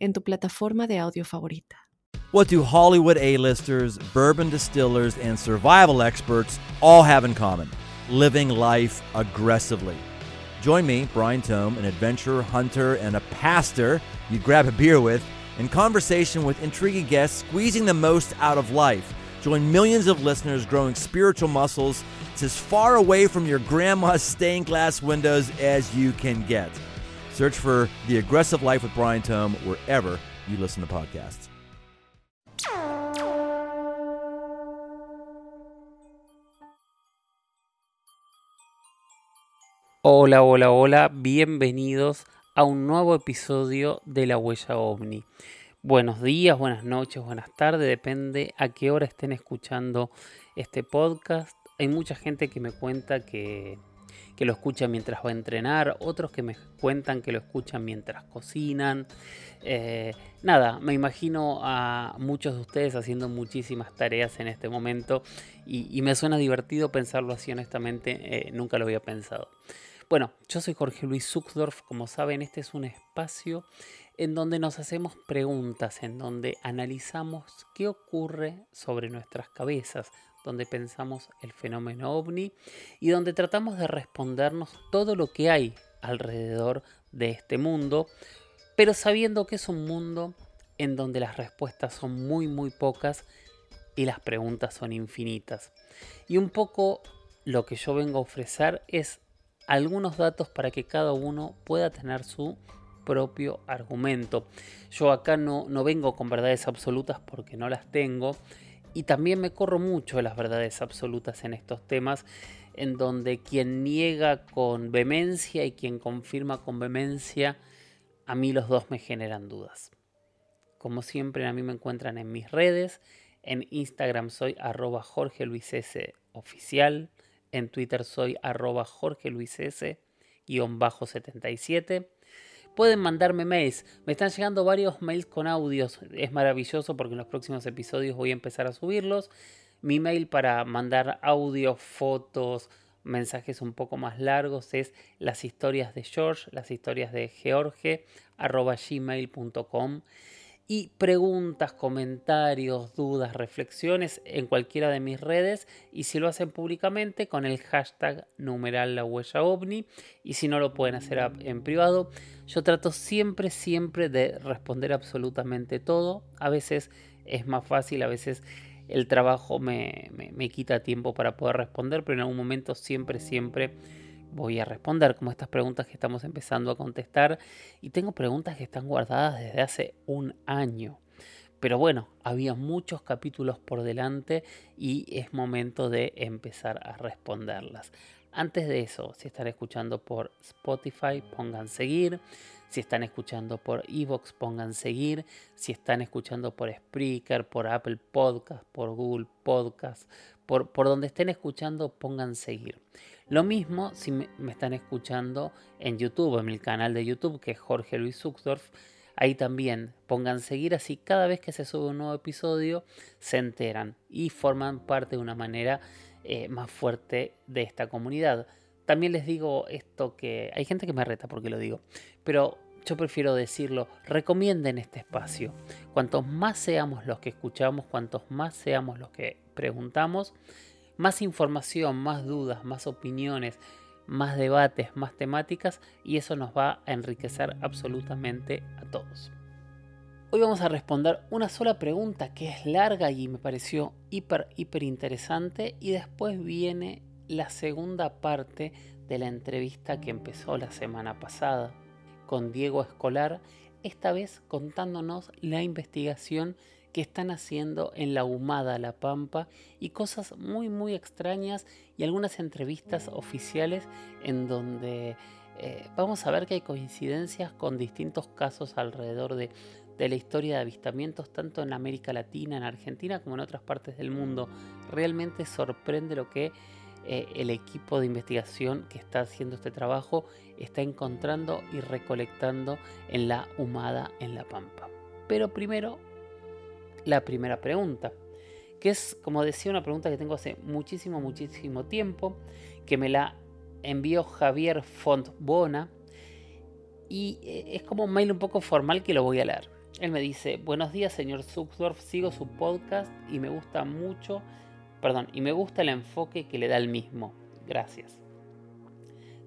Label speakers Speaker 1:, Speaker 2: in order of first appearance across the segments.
Speaker 1: en tu plataforma de audio favorita.
Speaker 2: What do Hollywood A-listers, bourbon distillers, and survival experts all have in common? Living life aggressively. Join me, Brian Tome, an adventurer, hunter, and a pastor you'd grab a beer with, in conversation with intriguing guests, squeezing the most out of life. Join millions of listeners growing spiritual muscles. It's as far away from your grandma's stained glass windows as you can get. Search for The Aggressive Life with Brian Tome wherever you listen to podcasts.
Speaker 3: Hola, hola, hola, bienvenidos a un nuevo episodio de La Huella OVNI. Buenos días, buenas noches, buenas tardes, depende a qué hora estén escuchando este podcast. Hay mucha gente que me cuenta que, que lo escucha mientras va a entrenar, otros que me cuentan que lo escuchan mientras cocinan. Eh, nada, me imagino a muchos de ustedes haciendo muchísimas tareas en este momento y, y me suena divertido pensarlo así honestamente, eh, nunca lo había pensado. Bueno, yo soy Jorge Luis Zuckdorf, como saben, este es un espacio en donde nos hacemos preguntas, en donde analizamos qué ocurre sobre nuestras cabezas, donde pensamos el fenómeno ovni y donde tratamos de respondernos todo lo que hay alrededor de este mundo, pero sabiendo que es un mundo en donde las respuestas son muy muy pocas y las preguntas son infinitas. Y un poco lo que yo vengo a ofrecer es algunos datos para que cada uno pueda tener su propio argumento. Yo acá no, no vengo con verdades absolutas porque no las tengo y también me corro mucho las verdades absolutas en estos temas en donde quien niega con vehemencia y quien confirma con vehemencia, a mí los dos me generan dudas. Como siempre, a mí me encuentran en mis redes. En Instagram soy arroba Jorge Luis S. oficial. En Twitter soy arroba Jorge Luis S. 77. Pueden mandarme mails. Me están llegando varios mails con audios. Es maravilloso porque en los próximos episodios voy a empezar a subirlos. Mi mail para mandar audio, fotos, mensajes un poco más largos es las historias de George, las historias de George, gmail.com y preguntas, comentarios, dudas, reflexiones en cualquiera de mis redes y si lo hacen públicamente con el hashtag numeral la huella ovni y si no lo pueden hacer en privado. Yo trato siempre, siempre de responder absolutamente todo. A veces es más fácil, a veces el trabajo me, me, me quita tiempo para poder responder, pero en algún momento siempre, siempre voy a responder como estas preguntas que estamos empezando a contestar y tengo preguntas que están guardadas desde hace un año. Pero bueno, había muchos capítulos por delante y es momento de empezar a responderlas. Antes de eso, si están escuchando por Spotify, pongan seguir. Si están escuchando por Evox, pongan seguir. Si están escuchando por Spreaker, por Apple Podcast, por Google Podcast, por, por donde estén escuchando, pongan seguir. Lo mismo si me, están escuchando en YouTube, en mi canal de YouTube, que es Jorge Luis Zuckdorf. Ahí también pongan seguir, así cada vez que se sube un nuevo episodio se enteran y forman parte de una manera eh, más fuerte de esta comunidad. También les digo esto que hay gente que me reta porque lo digo, pero yo prefiero decirlo, recomienden este espacio. Cuantos más seamos los que escuchamos, cuantos más seamos los que preguntamos, más información, más dudas, más opiniones, más debates, más temáticas y eso nos va a enriquecer absolutamente a todos. Hoy vamos a responder una sola pregunta que es larga y me pareció hiper, hiper interesante y después viene la segunda parte de la entrevista que empezó la semana pasada con Diego Escolar, esta vez contándonos la investigación que están haciendo en la Humada La Pampa y cosas muy muy extrañas y algunas entrevistas oficiales en donde eh, vamos a ver que hay coincidencias con distintos casos alrededor de, de la historia de avistamientos tanto en América Latina, en Argentina, como en otras partes del mundo. Realmente sorprende lo que eh, el equipo de investigación que está haciendo este trabajo está encontrando y recolectando en la humada en La Pampa. Pero primero, la primera pregunta, que es, como decía, una pregunta que tengo hace muchísimo, muchísimo tiempo, que me la envió Javier Fontbona, y eh, es como un mail un poco formal que lo voy a leer. Él me dice, buenos días señor Zuxdorf, sigo su podcast y me gusta mucho, perdón, y me gusta el enfoque que le da el mismo. Gracias.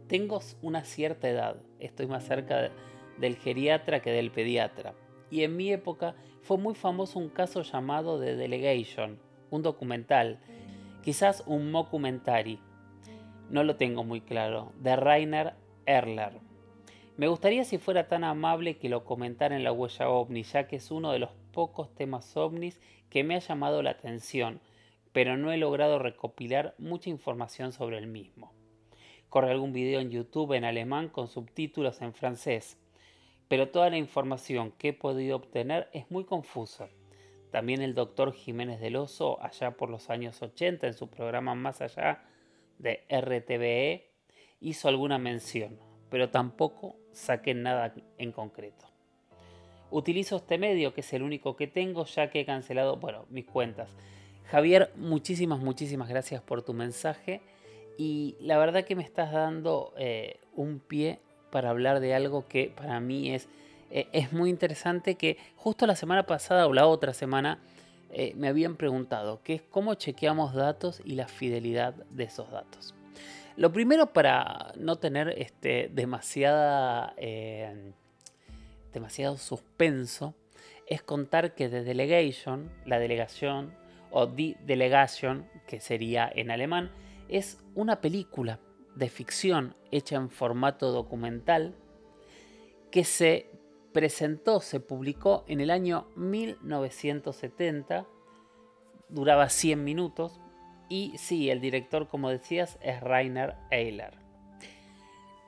Speaker 3: Tengo una cierta edad, estoy más cerca del geriatra que del pediatra, y en mi época fue muy famoso un caso llamado The Delegation, un documental, quizás un mockumentary, no lo tengo muy claro, de Rainer Erler me gustaría si fuera tan amable que lo comentara en la huella ovni, ya que es uno de los pocos temas ovnis que me ha llamado la atención, pero no he logrado recopilar mucha información sobre el mismo. Corre algún video en YouTube en alemán con subtítulos en francés, pero toda la información que he podido obtener es muy confusa. También el doctor Jiménez del Oso, allá por los años 80, en su programa Más allá de RTVE, hizo alguna mención, pero tampoco saquen nada en concreto. Utilizo este medio, que es el único que tengo, ya que he cancelado, bueno, mis cuentas. Javier, muchísimas, muchísimas gracias por tu mensaje. Y la verdad que me estás dando eh, un pie para hablar de algo que para mí es, eh, es muy interesante, que justo la semana pasada o la otra semana eh, me habían preguntado, que es cómo chequeamos datos y la fidelidad de esos datos. Lo primero para no tener este, demasiada, eh, demasiado suspenso es contar que The Delegation, la delegación, o The Delegation, que sería en alemán, es una película de ficción hecha en formato documental que se presentó, se publicó en el año 1970, duraba 100 minutos, y sí, el director, como decías, es Rainer Eiler.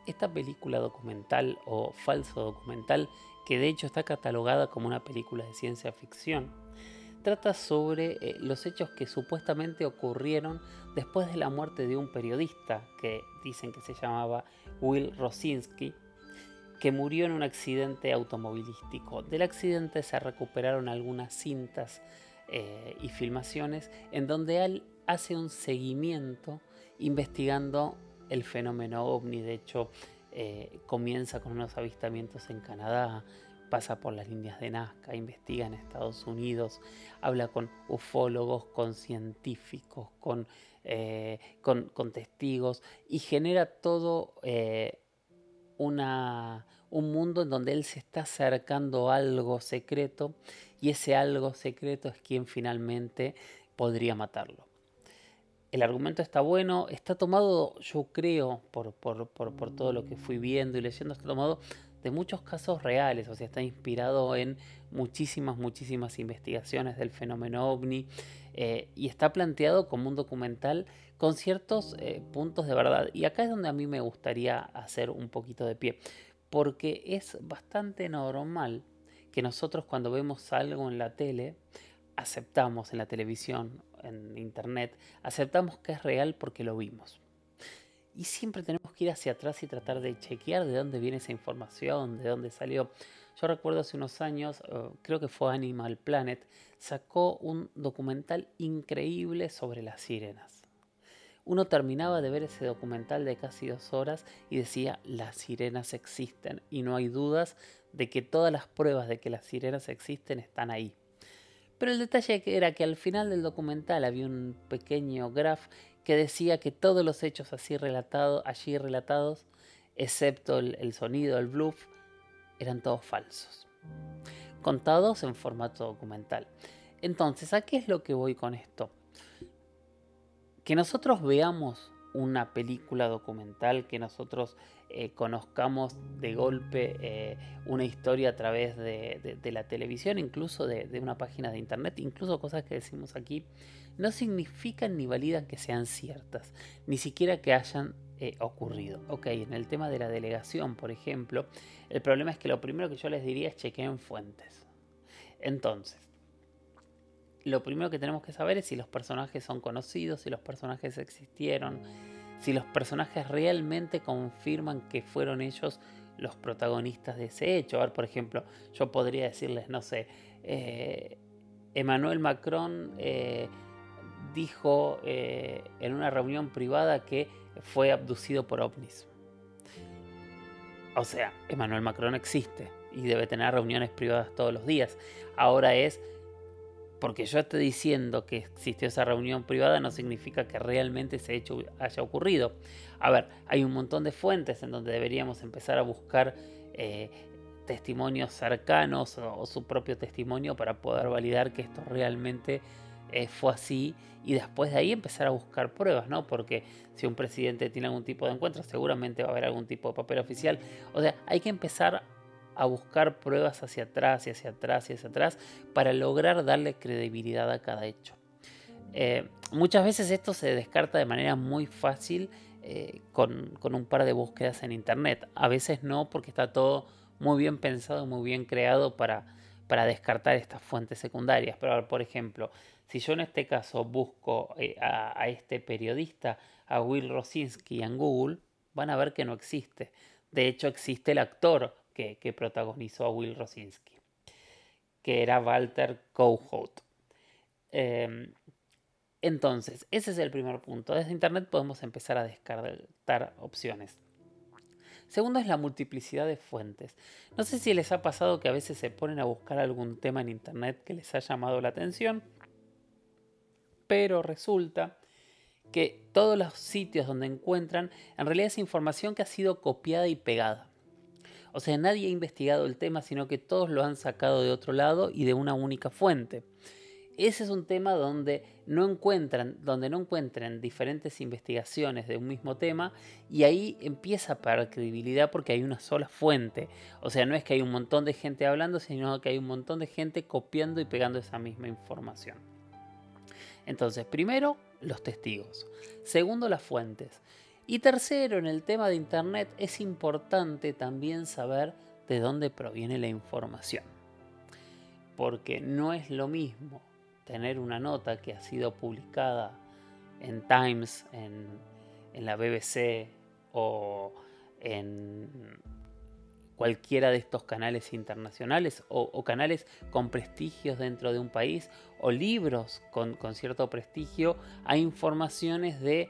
Speaker 3: Esta película documental o falso documental, que de hecho está catalogada como una película de ciencia ficción, trata sobre eh, los hechos que supuestamente ocurrieron después de la muerte de un periodista que dicen que se llamaba Will Rosinski, que murió en un accidente automovilístico. Del accidente se recuperaron algunas cintas eh, y filmaciones en donde él hace un seguimiento investigando el fenómeno ovni. De hecho, eh, comienza con unos avistamientos en Canadá, pasa por las líneas de Nazca, investiga en Estados Unidos, habla con ufólogos, con científicos, con, eh, con, testigos y genera todo eh, una, un mundo en donde él se está acercando a algo secreto y ese algo secreto es quien finalmente podría matarlo el argumento está bueno, está tomado, yo creo, por, todo lo que fui viendo y leyendo, está tomado de muchos casos reales, o sea, está inspirado en muchísimas, muchísimas investigaciones del fenómeno ovni eh, y está planteado como un documental con ciertos eh, puntos de verdad. Y acá es donde a mí me gustaría hacer un poquito de pie, porque es bastante normal que nosotros cuando vemos algo en la tele, aceptamos en la televisión en internet, aceptamos que es real porque lo vimos. Y siempre tenemos que ir hacia atrás y tratar de chequear de dónde viene esa información, de dónde salió. Yo recuerdo hace unos años, eh, creo que fue Animal Planet, sacó un documental increíble sobre las sirenas. Uno terminaba de ver ese documental de casi dos horas y decía, las sirenas existen y no hay dudas de que todas las pruebas de que las sirenas existen están ahí. Pero el detalle era que al final del documental había un pequeño graph que decía que todos los hechos así allí relatados, excepto el, sonido, el bluff, eran todos falsos. Contados en formato documental. Entonces, ¿a qué es lo que voy con esto? Que nosotros veamos una película documental, que nosotros eh, conozcamos de golpe eh, una historia a través de, la televisión, incluso de, una página de internet, incluso cosas que decimos aquí, no significan ni validan que sean ciertas, ni siquiera que hayan eh, ocurrido. Ok, en el tema de la delegación, por ejemplo, el problema es que lo primero que yo les diría es chequeen fuentes. Entonces, lo primero que tenemos que saber es si los personajes son conocidos, si los personajes existieron, si los personajes realmente confirman que fueron ellos los protagonistas de ese hecho. A ver, por ejemplo, yo podría decirles, no sé, eh, Emmanuel Macron eh, dijo eh, en una reunión privada que fue abducido por ovnis. O sea, Emmanuel Macron existe y debe tener reuniones privadas todos los días. Ahora es porque yo esté diciendo que existió esa reunión privada no significa que realmente ese hecho haya ocurrido. A ver, hay un montón de fuentes en donde deberíamos empezar a buscar eh, testimonios cercanos o, su propio testimonio para poder validar que esto realmente eh, fue así y después de ahí empezar a buscar pruebas, ¿no? Porque si un presidente tiene algún tipo de encuentro, seguramente va a haber algún tipo de papel oficial. O sea, hay que empezar a buscar pruebas hacia atrás y hacia atrás y hacia atrás para lograr darle credibilidad a cada hecho. Eh, muchas veces esto se descarta de manera muy fácil eh, con, un par de búsquedas en internet. A veces no porque está todo muy bien pensado, muy bien creado para, para descartar estas fuentes secundarias. Pero por ejemplo, si yo en este caso busco eh, a, a, este periodista, a Will Rosinski en Google, van a ver que no existe. De hecho, existe el actor que, protagonizó a Will Rosinski, que era Walter Kouhout. Em, entonces, ese es el primer punto. Desde Internet podemos empezar a descartar opciones. Segundo es la multiplicidad de fuentes. No sé si les ha pasado que a veces se ponen a buscar algún tema en Internet que les ha llamado la atención, pero resulta que todos los sitios donde encuentran en realidad es información que ha sido copiada y pegada. O sea, nadie ha investigado el tema, sino que todos lo han sacado de otro lado y de una única fuente. Ese es un tema donde no encuentran, donde no encuentran diferentes investigaciones de un mismo tema y ahí empieza a perder credibilidad porque hay una sola fuente. O sea, no es que hay un montón de gente hablando, sino que hay un montón de gente copiando y pegando esa misma información. Entonces, primero, los testigos. Segundo, las fuentes. Y tercero, en el tema de Internet es importante también saber de dónde proviene la información. Porque no es lo mismo tener una nota que ha sido publicada en Times, en, la BBC o en cualquiera de estos canales internacionales o, canales con prestigios dentro de un país o libros con, con cierto prestigio a informaciones de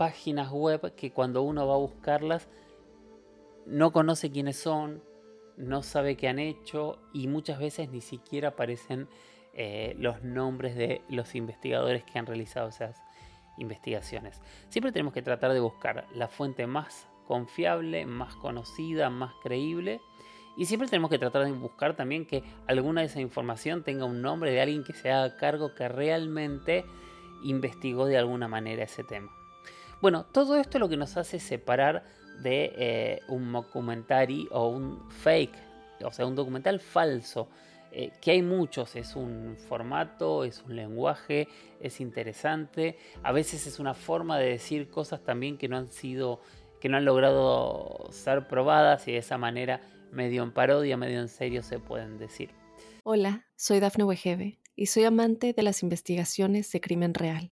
Speaker 3: páginas web que cuando uno va a buscarlas no conoce quiénes son, no sabe qué han hecho y muchas veces ni siquiera aparecen eh, los nombres de los investigadores que han realizado esas investigaciones. Siempre tenemos que tratar de buscar la fuente más confiable, más conocida, más creíble. Y siempre tenemos que tratar de buscar también que alguna de esa información tenga un nombre de alguien que se haga cargo que realmente investigó de alguna manera ese tema. Bueno, todo esto lo que nos hace separar de eh, un documentary o un fake, o sea, un documental falso, eh, que hay muchos, es un formato, es un lenguaje, es interesante, a veces es una forma de decir cosas también que no han sido, que no han logrado ser probadas y de esa manera medio en parodia, medio en serio se pueden decir.
Speaker 1: Hola, soy Dafne Wegebe y soy amante de las investigaciones de crimen real.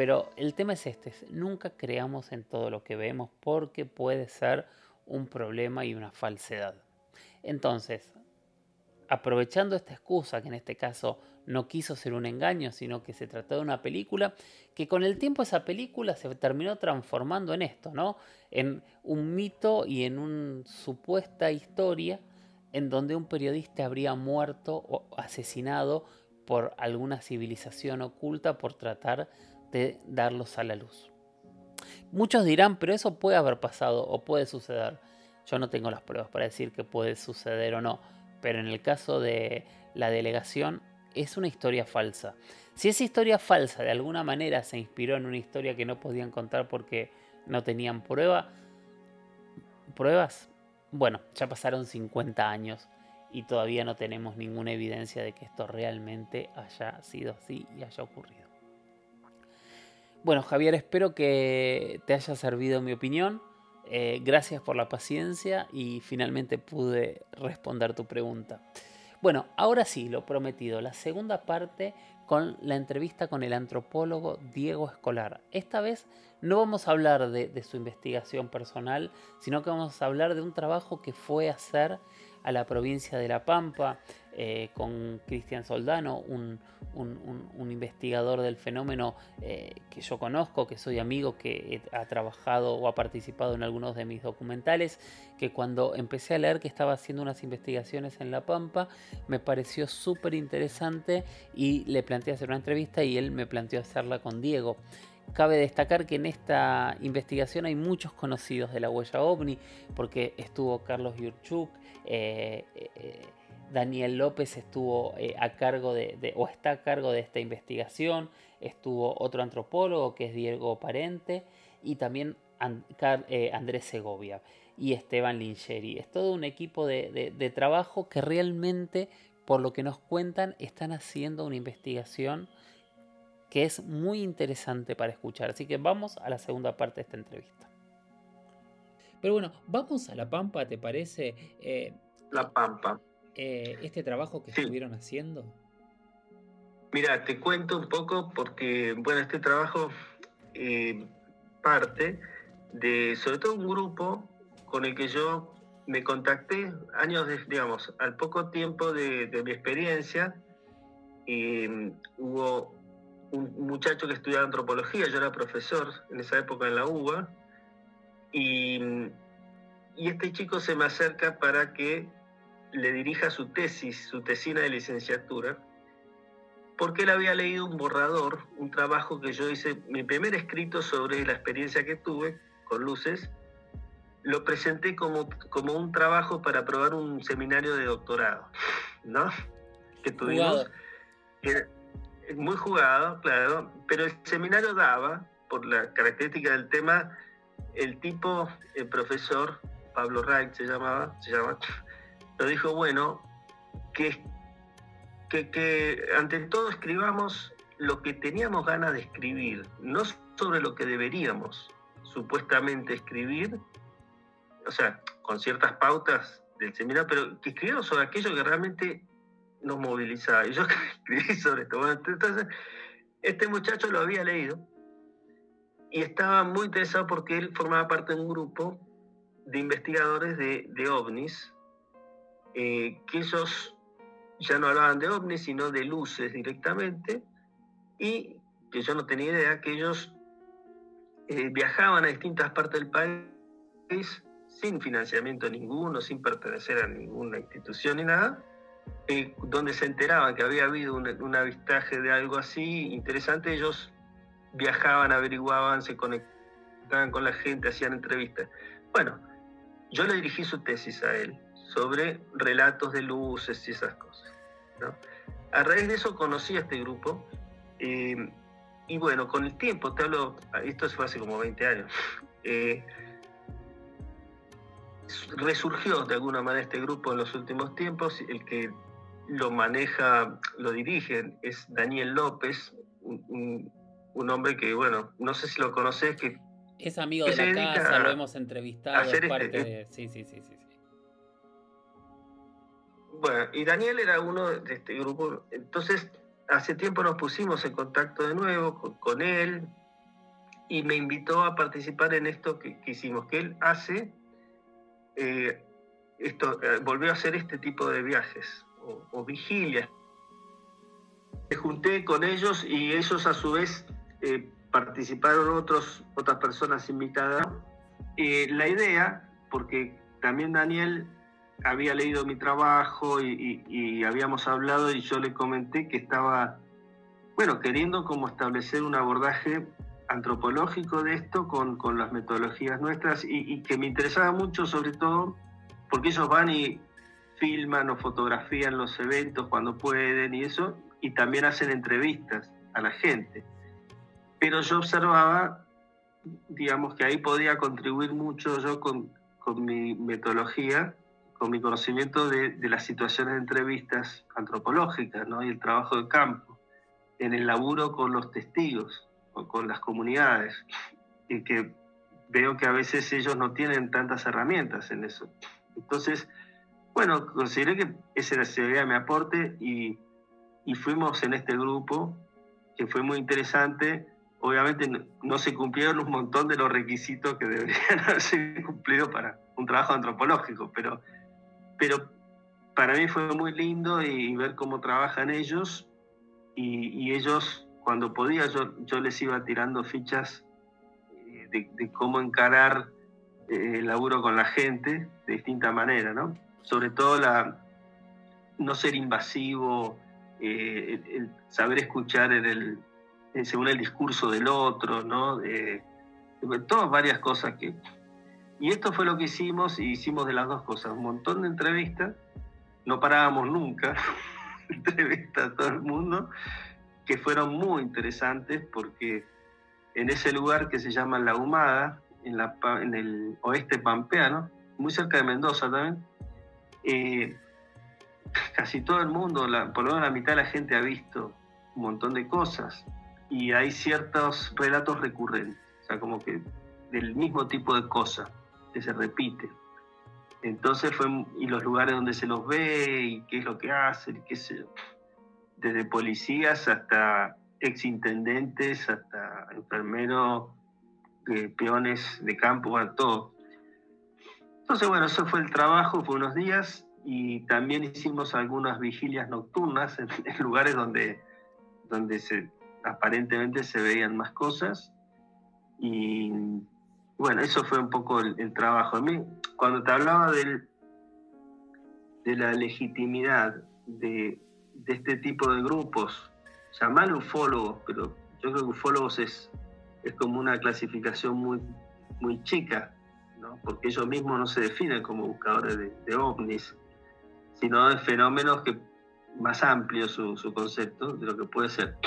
Speaker 3: Pero el tema es este, nunca creamos en todo lo que vemos porque puede ser un problema y una falsedad. Entonces, aprovechando esta excusa, que en este caso no quiso ser un engaño, sino que se trató de una película, que con el tiempo esa película se terminó transformando en esto, ¿no? En un mito y en una supuesta historia en donde un periodista habría muerto o asesinado por alguna civilización oculta por tratar de darlos a la luz. Muchos dirán, pero eso puede haber pasado o puede suceder. Yo no tengo las pruebas para decir que puede suceder o no, pero en el caso de la delegación es una historia falsa. Si esa historia falsa de alguna manera se inspiró en una historia que no podían contar porque no tenían prueba, pruebas, bueno, ya pasaron 50 años y todavía no tenemos ninguna evidencia de que esto realmente haya sido así y haya ocurrido. Bueno, Javier, espero que te haya servido mi opinión. Eh, gracias por la paciencia y finalmente pude responder tu pregunta. Bueno, ahora sí, lo prometido, la segunda parte con la entrevista con el antropólogo Diego Escolar. Esta vez no vamos a hablar de, de su investigación personal, sino que vamos a hablar de un trabajo que fue hacer a la provincia de La Pampa eh, con Cristian Soldano, un, investigador del fenómeno eh, que yo conozco, que soy amigo, que ha trabajado o ha participado en algunos de mis documentales, que cuando empecé a leer que estaba haciendo unas investigaciones en La Pampa, me pareció súper interesante y le planteé hacer una entrevista y él me planteó hacerla con Diego. Cabe destacar que en esta investigación hay muchos conocidos de la huella ovni, porque estuvo Carlos Yurchuk, eh, Daniel López estuvo eh, a cargo de, o está a cargo de esta investigación, estuvo otro antropólogo que es Diego Parente y también Andrés Segovia y Esteban Lingeri. Es todo un equipo de trabajo que realmente, por lo que nos cuentan, están haciendo una investigación que es muy interesante para escuchar. Así que vamos a la segunda parte de esta entrevista. Pero bueno, vamos a La Pampa, ¿te parece?
Speaker 4: Eh, la Pampa.
Speaker 3: Eh, este trabajo que estuvieron haciendo.
Speaker 4: Mira, te cuento un poco porque, bueno, este trabajo eh, parte de, sobre todo, un grupo con el que yo me contacté años, de, digamos, al poco tiempo de, de mi experiencia. Y hubo un muchacho que estudiaba antropología, yo era profesor en esa época en la UBA, y, y este chico se me acerca para que le dirija su tesis, su tesina de licenciatura, porque él había leído un borrador, un trabajo que yo hice, mi primer escrito sobre la experiencia que tuve con luces, lo presenté como, como un trabajo para probar un seminario de doctorado, ¿no? Que tuvimos. Muy jugado, claro, pero el seminario daba, por la característica del tema, el tipo, el profesor, Pablo Reich se llamaba, se llama, dijo, bueno, que, que, ante todo escribamos lo que teníamos ganas de escribir, no sobre lo que deberíamos supuestamente escribir, o sea, con ciertas pautas del seminario, pero que escribamos sobre aquello que realmente nos movilizaba. Y yo escribí sobre esto. Entonces, este muchacho lo había leído y estaba muy interesado porque él formaba parte de un grupo de investigadores de ovnis, eh, que ellos ya no hablaban de ovnis, sino de luces directamente, y que yo no tenía idea que ellos eh, viajaban a distintas partes del país sin financiamiento ninguno, sin pertenecer a ninguna institución ni nada, eh, donde se enteraban que había habido un, avistaje de algo así interesante, ellos viajaban, averiguaban, se conectaban con la gente, hacían entrevistas. Bueno, yo le dirigí su tesis a él sobre relatos de luces y esas cosas. A raíz de eso conocí a este grupo eh, y bueno, con el tiempo, te hablo, esto fue hace como 20 años, eh, resurgió de alguna manera este grupo en los últimos tiempos, el que lo maneja, lo dirige, es Daniel López, un, hombre que, bueno, no sé si lo conoces, que...
Speaker 3: Es amigo de la casa, lo hemos entrevistado, es este, parte Sí, sí, sí, sí,
Speaker 4: Bueno, y Daniel era uno de este grupo, entonces hace tiempo nos pusimos en contacto de nuevo con, él y me invitó a participar en esto que, hicimos, que él hace eh, esto, eh, volvió a hacer este tipo de viajes o, vigilias. Me junté con ellos y ellos a su vez eh, participaron otros, otras personas invitadas. la idea, porque también Daniel había leído mi trabajo y, habíamos hablado y yo le comenté que estaba, bueno, queriendo como establecer un abordaje antropológico de esto con, con las metodologías nuestras y, que me interesaba mucho sobre todo porque ellos van y filman o fotografían los eventos cuando pueden y eso, y también hacen entrevistas. a la gente. Pero yo observaba, digamos que ahí podía contribuir mucho yo con, con mi metodología, con mi conocimiento de, de, las situaciones de entrevistas antropológicas ¿no? y el trabajo de campo, en el laburo con los testigos o con las comunidades, y que veo que a veces ellos no tienen tantas herramientas en eso. Entonces, bueno, consideré que ese sería mi aporte y, y fuimos en este grupo, que fue muy interesante. Obviamente no, se cumplieron un montón de los requisitos que deberían haberse cumplido para un trabajo antropológico, pero, pero para mí fue muy lindo y ver cómo trabajan ellos y, ellos, cuando podía, yo, yo les iba tirando fichas de, cómo encarar eh, el laburo con la gente de distinta manera, ¿no? Sobre todo la, no ser invasivo, eh, saber escuchar el, según el discurso del otro, ¿no? todas varias cosas que... Y esto fue lo que hicimos, y hicimos de las dos cosas, un montón de entrevistas, no parábamos nunca, entrevistas a todo el mundo, que fueron muy interesantes porque en ese lugar que se llama La Humada, en, la, en el oeste pampeano, muy cerca de Mendoza también. Eh, casi todo el mundo, la, por lo menos la mitad de la gente ha visto un montón de cosas y hay ciertos relatos recurrentes, o sea, como que del mismo tipo de cosas que se repite. Entonces fue, y los lugares donde se los ve y qué es lo que hacen, qué. Desde policías hasta exintendentes hasta enfermeros, eh, peones de campo, bueno, todo. Entonces, bueno, eso fue el trabajo, fue unos días y también hicimos algunas vigilias nocturnas en, lugares donde, donde se, aparentemente se veían más cosas. Y bueno, eso fue un poco el, trabajo. A mí, cuando te hablaba del, de la legitimidad de, de este tipo de grupos llamarle ufólogos, pero yo creo que ufólogos es, es como una clasificación muy, muy chica, ¿no? porque ellos mismos no se definen como buscadores de, ovnis, sino de fenómenos que más amplio su, su concepto de lo que puede ser.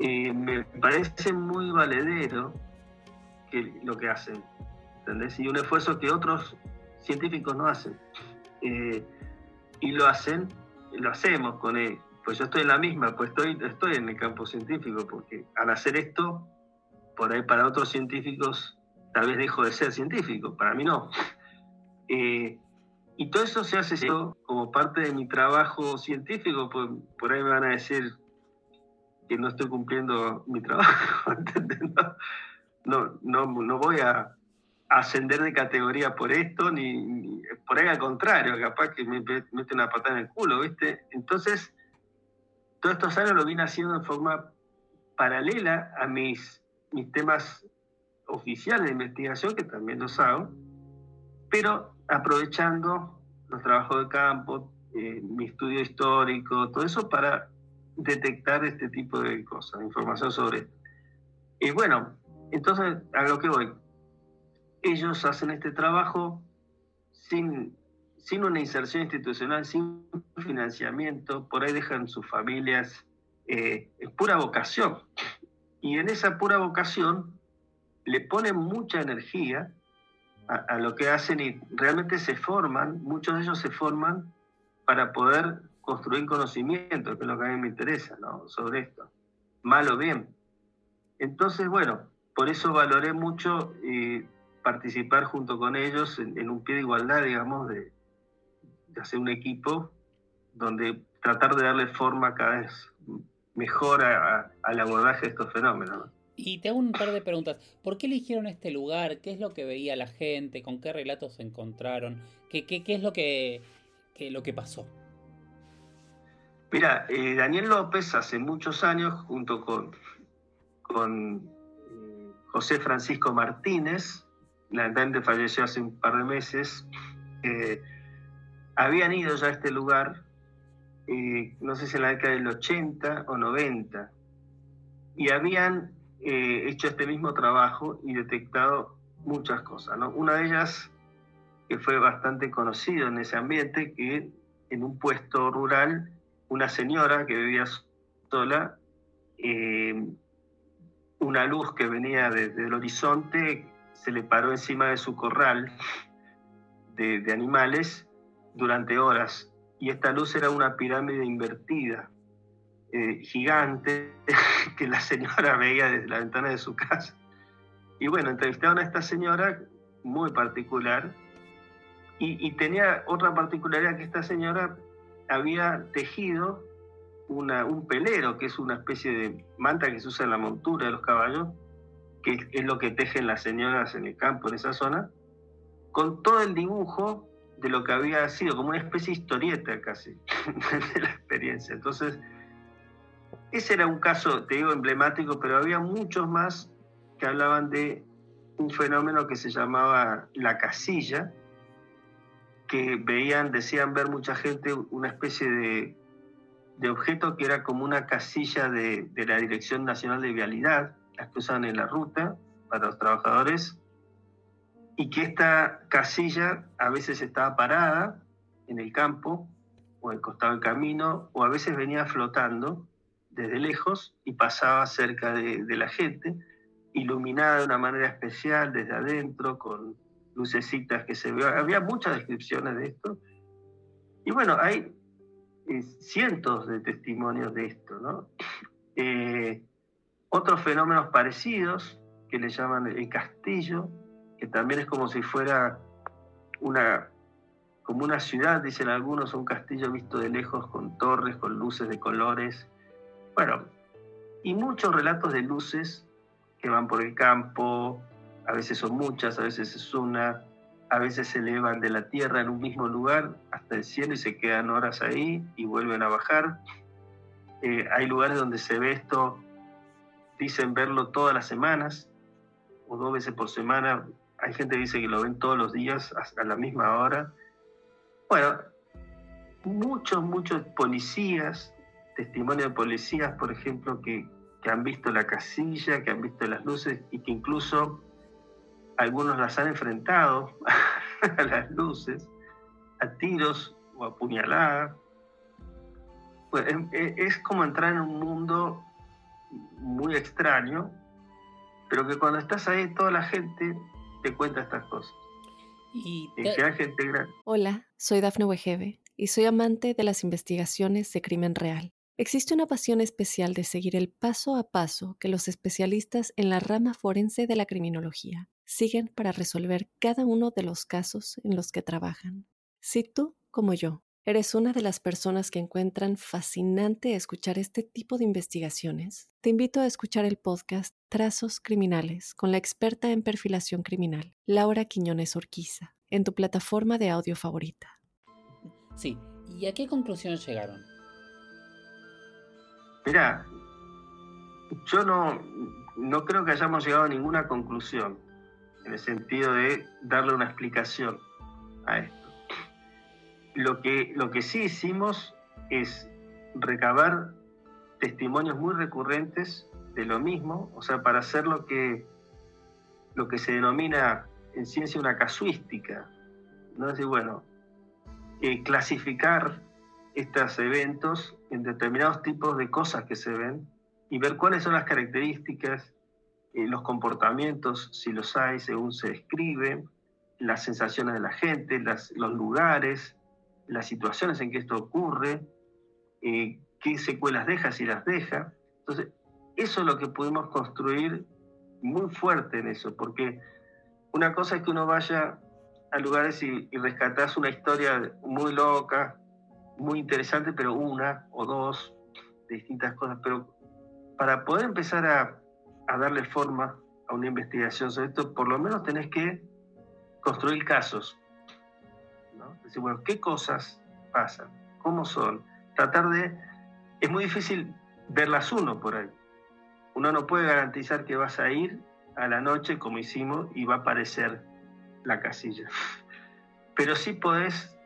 Speaker 4: Eh, me parece muy valedero lo que hacen, ¿entendés? Y un esfuerzo que otros científicos no hacen. Eh, y lo hacen, lo hacemos con, él pues yo estoy en la misma, pues estoy, estoy en el campo científico, porque al hacer esto, por ahí para otros científicos tal vez dejo de ser científico, para mí no. Eh, y todo eso se hace como parte de mi trabajo científico, pues, por ahí me van a decir que no estoy cumpliendo mi trabajo, No, no, no, voy a ascender de categoría por esto, ni, por ahí al contrario, capaz que me mete una patada en el culo, ¿viste? Entonces, todos estos años lo vine haciendo de forma paralela a mis, mis temas oficiales de investigación, que también los hago, pero aprovechando los trabajos de campo, eh, mi estudio histórico, todo eso para detectar este tipo de cosas, información sobre. Y bueno, entonces a lo que voy, ellos hacen este trabajo sin sin una inserción institucional, sin financiamiento, por ahí dejan sus familias, eh, es pura vocación. Y en esa pura vocación le ponen mucha energía a, lo que hacen y realmente se forman, muchos de ellos se forman para poder construir conocimiento, que es lo que a mí me interesa, ¿no? Sobre esto, mal o bien. Entonces, bueno, por eso valoré mucho eh, participar junto con ellos en, en, un pie de igualdad, digamos, de, de hacer un equipo donde tratar de darle forma cada vez mejor al abordaje de estos fenómenos.
Speaker 3: Y te hago un par de preguntas. ¿Por qué eligieron este lugar? ¿Qué es lo que veía la gente? ¿Con qué relatos se encontraron? ¿Qué, qué, qué es lo que, lo que pasó?
Speaker 4: Mira, eh, Daniel López hace muchos años, junto con, con José Francisco Martínez, lamentablemente falleció hace un par de meses, eh, habían ido ya a este lugar, eh, no sé si en la década del 80 o 90, y habían eh, hecho este mismo trabajo y detectado muchas cosas. ¿no? Una de ellas, que fue bastante conocido en ese ambiente, que en un puesto rural, una señora que vivía sola eh, una luz que venía desde el horizonte se le paró encima de su corral de, animales durante horas. Y esta luz era una pirámide invertida, eh, gigante, que la señora veía desde la ventana de su casa. Y bueno, entrevistaron a esta señora muy particular y, tenía otra particularidad que esta señora había tejido un pelero, que es una especie de manta que se usa en la montura de los caballos, que es lo que tejen las señoras en el campo, en esa zona, con todo el dibujo de lo que había sido, como una especie de historieta casi, de la experiencia. Entonces, ese era un caso, te digo, emblemático, pero había muchos más que hablaban de un fenómeno que se llamaba la casilla, que veían, decían ver mucha gente una especie de, de objeto que era como una casilla de, de la Dirección Nacional de Vialidad, las que usan en la ruta para los trabajadores, y que esta casilla a veces estaba parada en el campo o al costado del camino, o a veces venía flotando desde lejos y pasaba cerca de, la gente, iluminada de una manera especial desde adentro, con lucecitas que se veían. Había muchas descripciones de esto. Y bueno, hay cientos de testimonios de esto, ¿no? Eh, otros fenómenos parecidos, que le llaman el castillo, que también es como si fuera una, como una ciudad, dicen algunos, un castillo visto de lejos con torres, con luces de colores. Bueno, y muchos relatos de luces que van por el campo, a veces son muchas, a veces es una, a veces se elevan de la tierra en un mismo lugar hasta el cielo y se quedan horas ahí y vuelven a bajar. Eh, hay lugares donde se ve esto dicen verlo todas las semanas o dos veces por semana. Hay gente que dice que lo ven todos los días hasta la misma hora. Bueno, muchos, muchos policías, testimonios de policías, por ejemplo, que, que han visto la casilla, que han visto las luces y que incluso algunos las han enfrentado a las luces, a tiros o a puñaladas. Pues, es como entrar en un mundo muy extraño, pero que cuando estás ahí toda la gente te cuenta estas cosas. Y gente
Speaker 1: Hola, soy Dafne Wegebe y soy amante de las investigaciones de crimen real. Existe una pasión especial de seguir el paso a paso que los especialistas en la rama forense de la criminología siguen para resolver cada uno de los casos en los que trabajan. Si tú, como yo, ¿Eres una de las personas que encuentran fascinante escuchar este tipo de investigaciones? Te invito a escuchar el podcast Trazos Criminales con la experta en perfilación criminal, Laura Quiñones Orquiza, en tu plataforma de audio favorita.
Speaker 3: Sí, ¿y a qué conclusión llegaron?
Speaker 4: Mira, yo no, no creo que hayamos llegado a ninguna conclusión en el sentido de darle una explicación a esto. Lo que, lo que sí hicimos es recabar testimonios muy recurrentes de lo mismo, o sea, para hacer lo que, lo que se denomina en ciencia una casuística, ¿no? Es decir, bueno, eh, clasificar estos eventos en determinados tipos de cosas que se ven y ver cuáles son las características, eh, los comportamientos, si los hay, según se escribe, las sensaciones de la gente, las, los lugares, las situaciones en que esto ocurre, eh, qué secuelas deja si las deja. Entonces, eso es lo que pudimos construir muy fuerte en eso, porque una cosa es que uno vaya a lugares y, y rescatas una historia muy loca, muy interesante, pero una o dos de distintas cosas, pero para poder empezar a, a darle forma a una investigación sobre esto, por lo menos tenés que construir casos, Decir, bueno, ¿qué cosas pasan? ¿Cómo son? Tratar de... Es muy difícil verlas uno por ahí. Uno no puede garantizar que vas a ir a la noche como hicimos y va a aparecer la casilla. Pero sí podés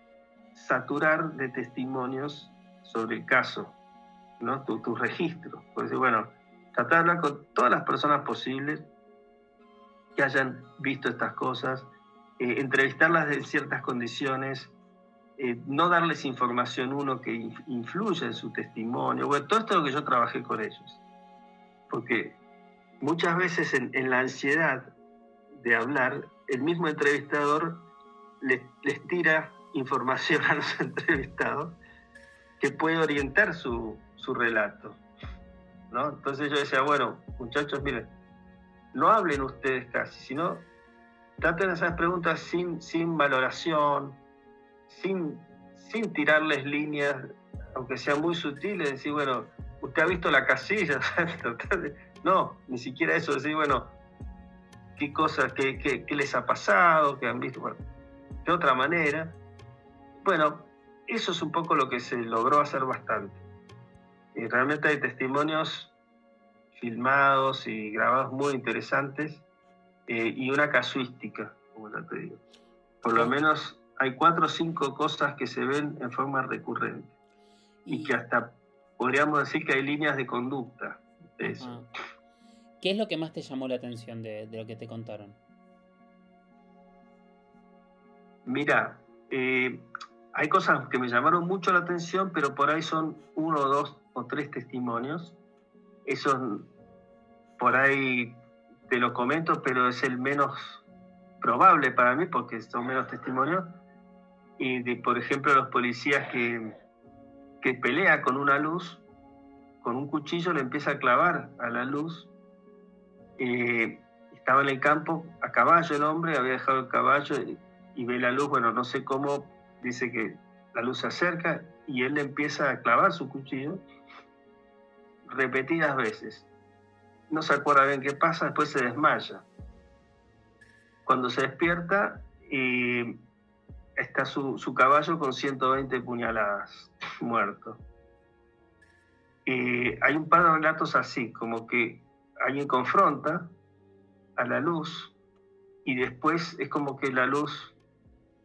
Speaker 4: saturar de testimonios sobre el caso, ¿no? tu, tu registro. Puedes decir, bueno, tratar de hablar con todas las personas posibles que hayan visto estas cosas, eh, entrevistarlas en ciertas condiciones, eh, no darles información uno que influya en su testimonio. Bueno, todo esto es lo que yo trabajé con ellos. porque muchas veces en, la ansiedad de hablar, el mismo entrevistador les, tira información a los entrevistados que puede orientar su, su relato. Entonces yo decía, bueno, muchachos, miren, no hablen ustedes casi, sino traten esas preguntas sin, sin valoración, sin, sin tirarles líneas, aunque sean muy sutiles, decir, bueno, usted ha visto la casilla, no, ni siquiera eso, decir, bueno, qué cosas, qué, qué, les ha pasado, qué han visto, bueno, de otra manera. Bueno, eso es un poco lo que se logró hacer bastante. Y realmente hay testimonios filmados y grabados muy interesantes eh, y una casuística, como ya te digo. Por lo menos hay cuatro o cinco cosas que se ven en forma recurrente y, que hasta podríamos decir que hay líneas de conducta de eso.
Speaker 3: ¿Qué es lo que más te llamó la atención de, lo que te contaron?
Speaker 4: Mira, eh, hay cosas que me llamaron mucho la atención, pero por ahí son uno, dos o tres testimonios. Esos por ahí te lo comento, pero es el menos probable para mí porque son menos testimonios. Y de, por ejemplo, los policías que, que pelea con una luz, con un cuchillo le empieza a clavar a la luz. Eh, estaba en el campo a caballo el hombre, había dejado el caballo y, ve la luz, bueno, no sé cómo, dice que la luz se acerca y él le empieza a clavar su cuchillo repetidas veces no se acuerda bien qué pasa, después se desmaya. Cuando se despierta, y está su, caballo con 120 puñaladas, muerto. Y hay un par de relatos así, como que alguien confronta a la luz y después es como que la luz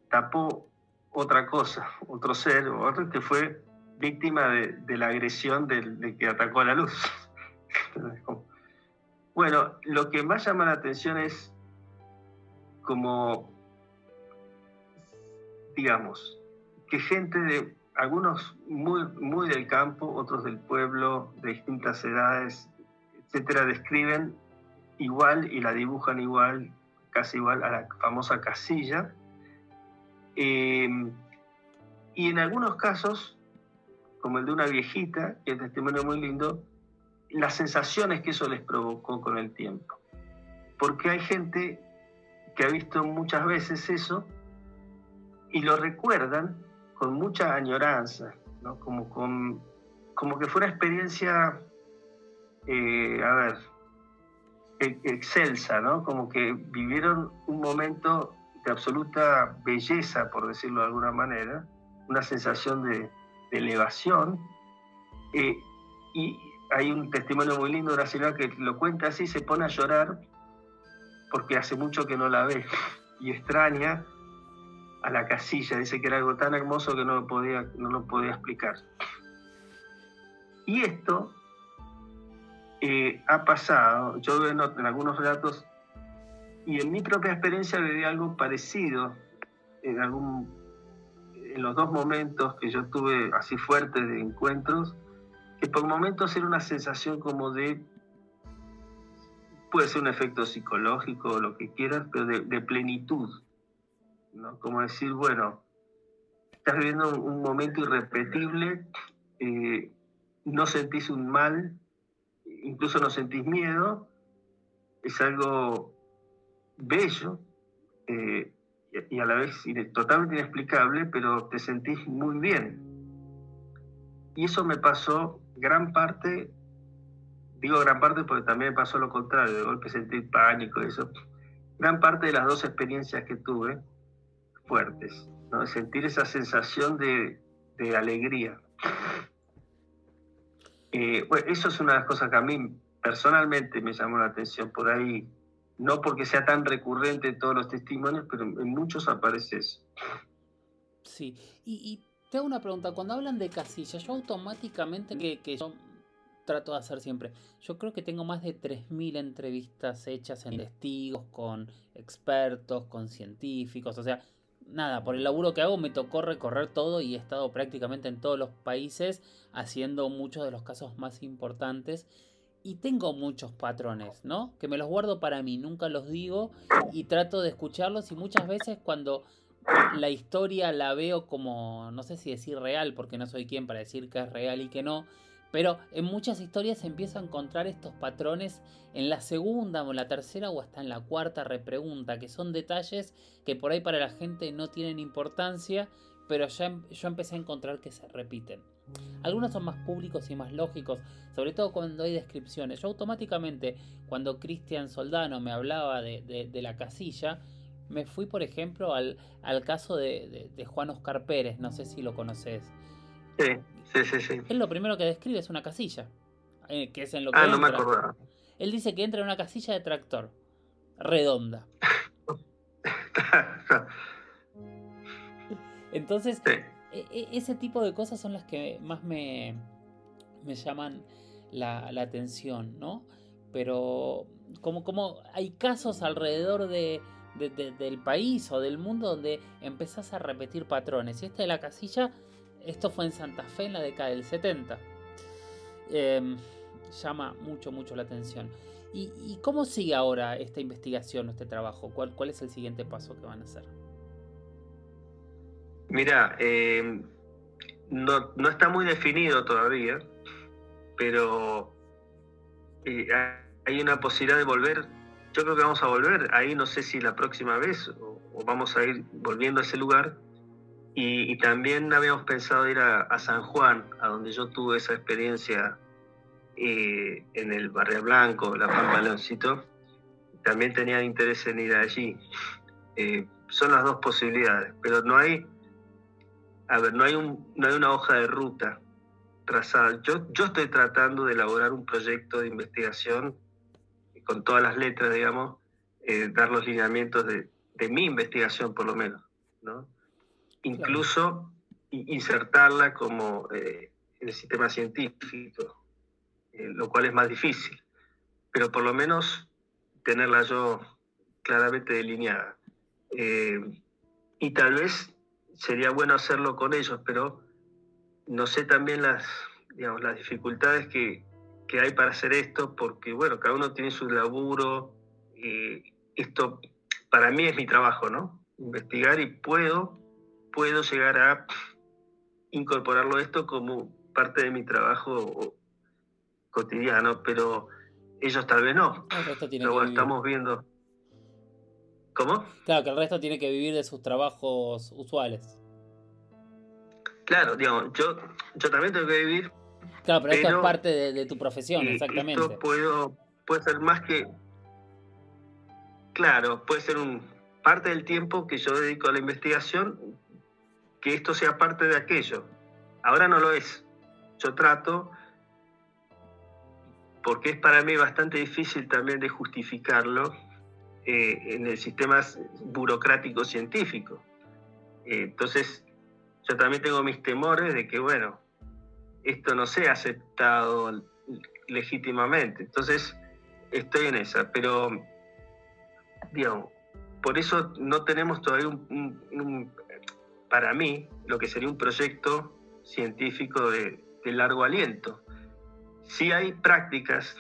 Speaker 4: tapó otra cosa, otro ser, otro que fue víctima de, la agresión del, que atacó a la luz. Bueno, lo que más llama la atención es como, digamos, que gente de, algunos muy, muy del campo, otros del pueblo, de distintas edades, etcétera, describen igual y la dibujan igual, casi igual a la famosa casilla. Em, y en algunos casos, como el de una viejita, que es testimonio muy lindo, las sensaciones que eso les provocó con el tiempo. Porque hay gente que ha visto muchas veces eso y lo recuerdan con mucha añoranza, ¿no? como, con, como que fue una experiencia, eh, a ver, e, excelsa, ¿no? como que vivieron un momento de absoluta belleza, por decirlo de alguna manera, una sensación de, elevación. Eh, y, hay un testimonio muy lindo de una señora que lo cuenta así, se pone a llorar porque hace mucho que no la ve y extraña a la casilla. Dice que era algo tan hermoso que no lo podía, no lo podía explicar. Y esto eh, ha pasado, yo veo en, algunos relatos, y en mi propia experiencia viví algo parecido en, algún, en los dos momentos que yo tuve así fuertes de encuentros que por momentos era una sensación como de, puede ser un efecto psicológico o lo que quieras, pero de, plenitud, ¿no? Como decir, bueno, estás viviendo un, momento irrepetible, eh, no sentís un mal, incluso no sentís miedo, es algo bello eh, y a la vez totalmente inexplicable, pero te sentís muy bien. Y eso me pasó gran parte, digo gran parte porque también me pasó lo contrario, de golpe sentí pánico y eso. Gran parte de las dos experiencias que tuve fuertes, ¿no? sentir esa sensación de, de alegría. Eh, bueno, eso es una de las cosas que a mí personalmente me llamó la atención por ahí, no porque sea tan recurrente en todos los testimonios, pero en muchos aparece eso.
Speaker 3: Sí, y te hago una pregunta, cuando hablan de casillas, yo automáticamente, que, que yo trato de hacer siempre, yo creo que tengo más de 3.000 entrevistas hechas en testigos, con expertos, con científicos, o sea, nada, por el laburo que hago me tocó recorrer todo y he estado prácticamente en todos los países haciendo muchos de los casos más importantes. Y tengo muchos patrones, ¿no? Que me los guardo para mí, nunca los digo y trato de escucharlos y muchas veces cuando la historia la veo como, no sé si decir real, porque no soy quien para decir que es real y que no, pero en muchas historias empiezo a encontrar estos patrones en la segunda o en la tercera o hasta en la cuarta repregunta, que son detalles que por ahí para la gente no tienen importancia, pero ya em, yo empecé a encontrar que se repiten. Algunos son más públicos y más lógicos, sobre todo cuando hay descripciones. Yo automáticamente, cuando Cristian Soldano me hablaba de, la casilla, me fui, por ejemplo, al, caso de, Juan Oscar Pérez, no sé si lo conoces.
Speaker 4: Sí, sí, sí, sí.
Speaker 3: Él lo primero que describe es una casilla, eh, que es en lo
Speaker 4: que
Speaker 3: Ah,
Speaker 4: no me acordaba.
Speaker 3: Él dice que entra en una casilla de tractor, redonda. Entonces, e, ese tipo de cosas son las que más me, me llaman la, atención, ¿no? Pero como, como hay casos alrededor de, del país o del mundo donde empezás a repetir patrones. Y esta de la casilla, esto fue en Santa Fe en la década del 70. Em, llama mucho, mucho la atención. ¿Y, cómo sigue ahora esta investigación, este trabajo? ¿Cuál, ¿Cuál es el siguiente paso que van a hacer?
Speaker 4: Mira, eh, no, no, está muy definido todavía, pero eh, hay una posibilidad de volver. Yo creo que vamos a volver ahí, no sé si la próxima vez o, vamos a ir volviendo a ese lugar. Y, también habíamos pensado ir a, San Juan, a donde yo tuve esa experiencia eh, en el Barrio Blanco, la Pampa Leoncito. También tenía interés en ir allí. son las dos posibilidades, pero no hay a ver, no hay, un, no hay una hoja de ruta trazada. Yo, yo estoy tratando de elaborar un proyecto de investigación con todas las letras, digamos, eh, dar los lineamientos de, mi investigación, por lo menos, ¿no? Incluso insertarla como eh, en el sistema científico, eh, lo cual es más difícil, pero por lo menos tenerla yo claramente delineada. y tal vez sería bueno hacerlo con ellos, pero no sé también las, digamos, las dificultades que, hay para hacer esto, porque bueno, cada uno tiene su laburo, y esto para mí es mi trabajo, ¿no? Investigar y puedo, puedo llegar a incorporarlo esto como parte de mi trabajo cotidiano, pero ellos tal vez no.
Speaker 3: Pero
Speaker 4: estamos viendo. ¿Cómo?
Speaker 3: Claro, que el resto tiene que vivir de sus trabajos usuales.
Speaker 4: Claro, digamos, yo, yo también tengo que vivir.
Speaker 3: Claro, pero, esto es parte de, tu profesión, exactamente.
Speaker 4: Esto puedo, puede ser más que. Claro, puede ser un parte del tiempo que yo dedico a la investigación, que esto sea parte de aquello. Ahora no lo es. Yo trato, porque es para mí bastante difícil también de justificarlo, eh, en el sistema burocrático científico. Eh, entonces, yo también tengo mis temores de que, bueno, esto no sea aceptado legítimamente. Entonces, estoy en esa, pero, digamos, por eso no tenemos todavía un, para mí, lo que sería un proyecto científico de, de largo aliento. Sí hay prácticas,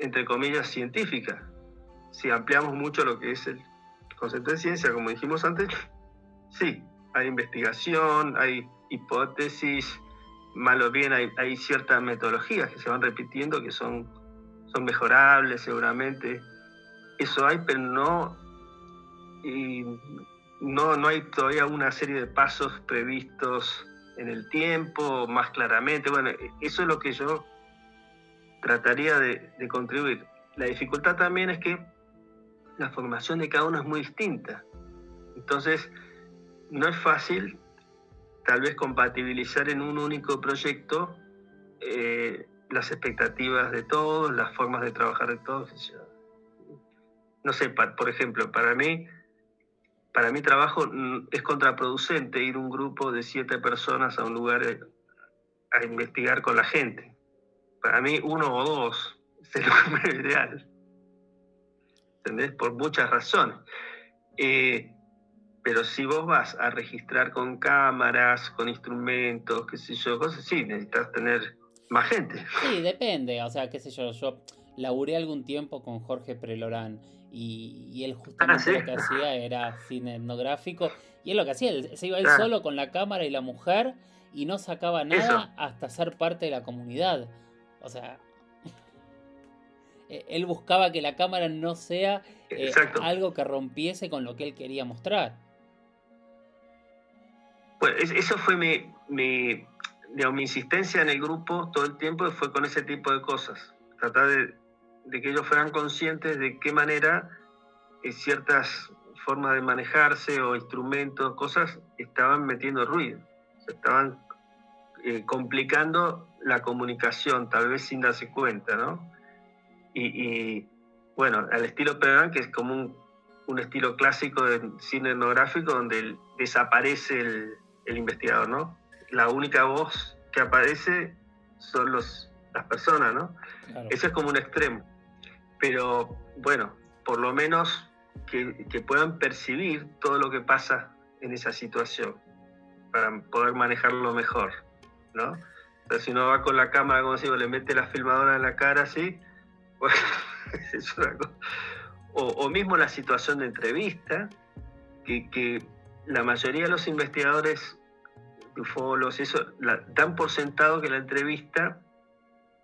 Speaker 4: entre comillas, científicas, si ampliamos mucho lo que es el concepto de ciencia, como dijimos antes, sí, hay investigación, hay hipótesis, mal o bien hay, ciertas metodologías que se van repitiendo que son, son mejorables seguramente. Eso hay, pero no, y no, no hay todavía una serie de pasos previstos en el tiempo, más claramente. Bueno, eso es lo que yo trataría de, de contribuir. La dificultad también es que la formación de cada uno es muy distinta. Entonces, no es fácil tal vez compatibilizar en un único proyecto eh, las expectativas de todos, las formas de trabajar de todos. No sé, por ejemplo, para mí, para mi trabajo mm, es contraproducente ir un grupo de siete personas a un lugar eh, a investigar con la gente. Para mí, uno o dos es el número ideal. ¿Entendés? Por muchas razones. Eh, pero si vos vas a registrar con cámaras, con instrumentos, qué sé yo, cosas, sí, necesitas tener más gente.
Speaker 3: Sí, depende. O sea, qué sé yo, yo laburé algún tiempo con Jorge Prelorán y, él justamente ah, lo que hacía era cine etnográfico y es lo que hacía, él, se iba él solo con la cámara y la mujer y no sacaba nada hasta ser parte de la comunidad. O sea, él buscaba que la cámara no sea eh, algo que rompiese con lo que él quería mostrar.
Speaker 4: Pues eso fue mi, mi, mi insistencia en el grupo todo el tiempo, fue con ese tipo de cosas. Tratar de, de que ellos fueran conscientes de qué manera eh, ciertas formas de manejarse o instrumentos, cosas, estaban metiendo ruido, estaban eh, complicando la comunicación, tal vez sin darse cuenta, ¿no? Y, bueno, al estilo Pedrán, que es como un, un, estilo clásico de cine etnográfico donde desaparece el, el, investigador, ¿no? La única voz que aparece son los, las personas, ¿no? Eso es como un extremo pero bueno, por lo menos que, que, puedan percibir todo lo que pasa en esa situación para poder manejarlo mejor, ¿no? Pero si uno va con la cámara, como digo, le mete la filmadora en la cara así, es una cosa. O, mismo la situación de entrevista, que, que la mayoría de los investigadores, ufólogos, eso, la, dan por sentado que la entrevista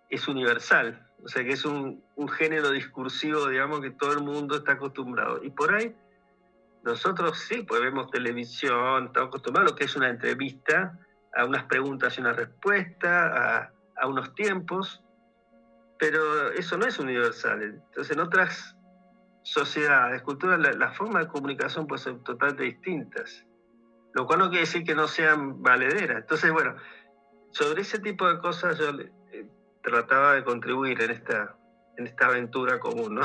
Speaker 4: es universal, o sea que es un, género discursivo, digamos, que todo el mundo está acostumbrado. Y por ahí, nosotros sí, pues vemos televisión, estamos acostumbrados a lo que es una entrevista, a unas preguntas y una respuesta, a, unos tiempos, pero eso no es universal. Entonces, en otras sociedades, culturas, la, la forma de comunicación puede ser totalmente distintas, lo cual no quiere decir que no sean valederas. Entonces, bueno, sobre ese tipo de cosas yo trataba de contribuir en esta, en esta aventura común, ¿no?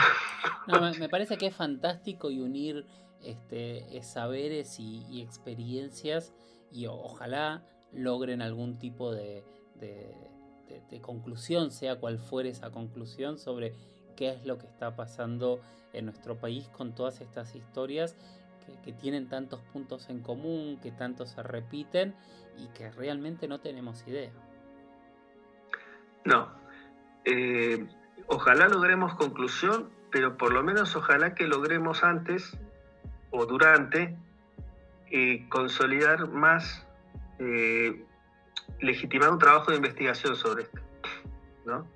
Speaker 3: me, parece que es fantástico y unir este, saberes y, experiencias y ojalá logren algún tipo de, conclusión, sea cual fuere esa conclusión, sobre qué es lo que está pasando en nuestro país con todas estas historias que, que, tienen tantos puntos en común, que tanto se repiten y que realmente no tenemos idea.
Speaker 4: No. Eh, ojalá logremos conclusión, pero por lo menos ojalá que logremos antes o durante eh, consolidar más, eh, legitimar un trabajo de investigación sobre esto, ¿no?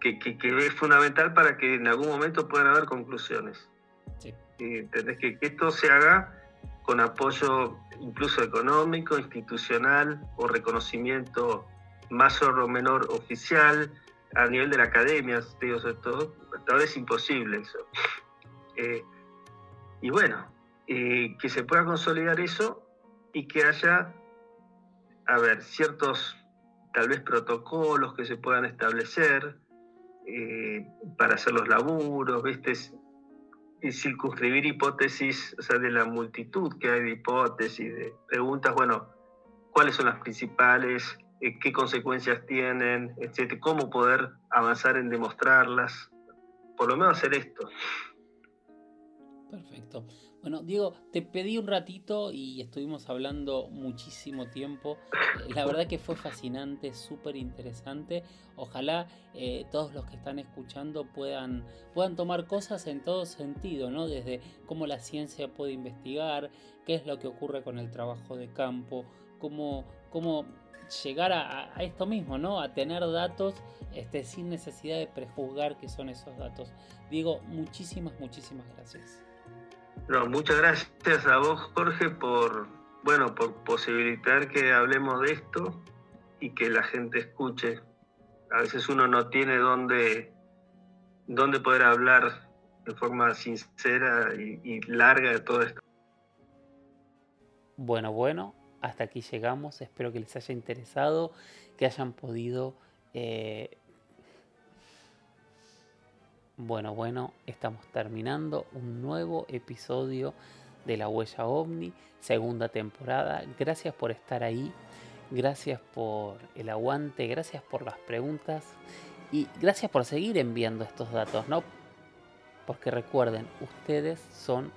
Speaker 4: Que, es fundamental para que en algún momento puedan haber conclusiones. Sí. ¿Entendés? Que, que esto se haga con apoyo incluso económico, institucional o reconocimiento más o menor oficial, a nivel de la academia, digo, sobre todo, tal vez es imposible eso. Eh, y bueno, eh, que se pueda consolidar eso y que haya, a ver, ciertos, tal vez protocolos que se puedan establecer eh, para hacer los laburos, ¿viste? Y circunscribir hipótesis, o sea, de la multitud que hay de hipótesis, de preguntas, bueno, ¿cuáles son las principales? Eh, qué consecuencias tienen, etcétera, cómo poder avanzar en demostrarlas. Por lo menos hacer esto.
Speaker 3: Perfecto. Bueno, Diego, te pedí un ratito y estuvimos hablando muchísimo tiempo. Eh, la verdad que fue fascinante, súper interesante. Ojalá eh, todos los que están escuchando puedan, puedan tomar cosas en todo sentido, ¿no? Desde cómo la ciencia puede investigar, qué es lo que ocurre con el trabajo de campo, cómo, cómo llegar a, esto mismo, ¿no? A tener datos este, sin necesidad de prejuzgar qué son esos datos. Digo, muchísimas, muchísimas gracias.
Speaker 4: No, muchas gracias a vos, Jorge, por, bueno, por posibilitar que hablemos de esto y que la gente escuche. A veces uno no tiene dónde, dónde poder hablar de forma sincera y, larga de todo esto.
Speaker 3: Bueno, bueno, hasta aquí llegamos. Espero que les haya interesado, que hayan podido... Eh, bueno, bueno, estamos terminando un nuevo episodio de La Huella OVNI, segunda temporada. Gracias por estar ahí, gracias por el aguante, gracias por las preguntas y gracias por seguir enviando estos datos, ¿no? Porque recuerden, ustedes son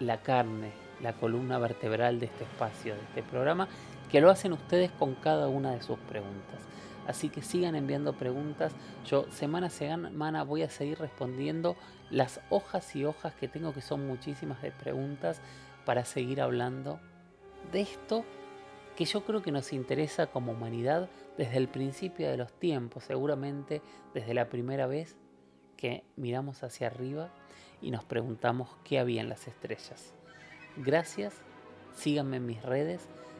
Speaker 3: la carne la columna vertebral de este espacio, de este programa, que lo hacen ustedes con cada una de sus preguntas. Así que sigan enviando preguntas. Yo semana a semana voy a seguir respondiendo las hojas y hojas que tengo, que son muchísimas de preguntas, para seguir hablando de esto que yo creo que nos interesa como humanidad desde el principio de los tiempos, seguramente desde la primera vez que miramos hacia arriba y nos preguntamos qué había en las estrellas. Gracias, síganme en mis redes,